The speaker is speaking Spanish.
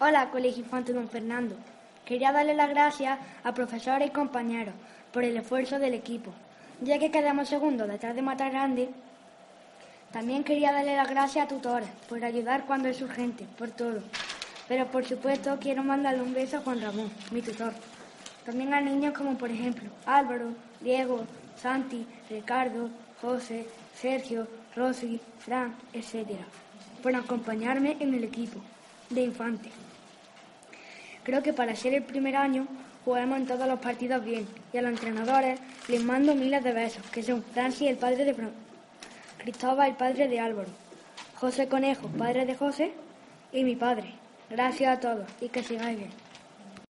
Hola, Colegio Infante Don Fernando. Quería darle las gracias a profesores y compañeros por el esfuerzo del equipo. Ya que quedamos segundos detrás de Mata Grande, también quería darle las gracias a tutores por ayudar cuando es urgente, por todo. Pero por supuesto quiero mandarle un beso a Juan Ramón, mi tutor. También a niños como por ejemplo Álvaro, Diego, Santi, Ricardo, José, Sergio, Rosy, Fran, etc. por acompañarme en el equipo de infante. Creo que para ser el primer año jugamos en todos los partidos bien y a los entrenadores les mando miles de besos, que son Francis, el padre de Fran, Cristóbal, el padre de Álvaro, José Conejo, padre de José, y mi padre. Gracias a todos y que sigáis bien.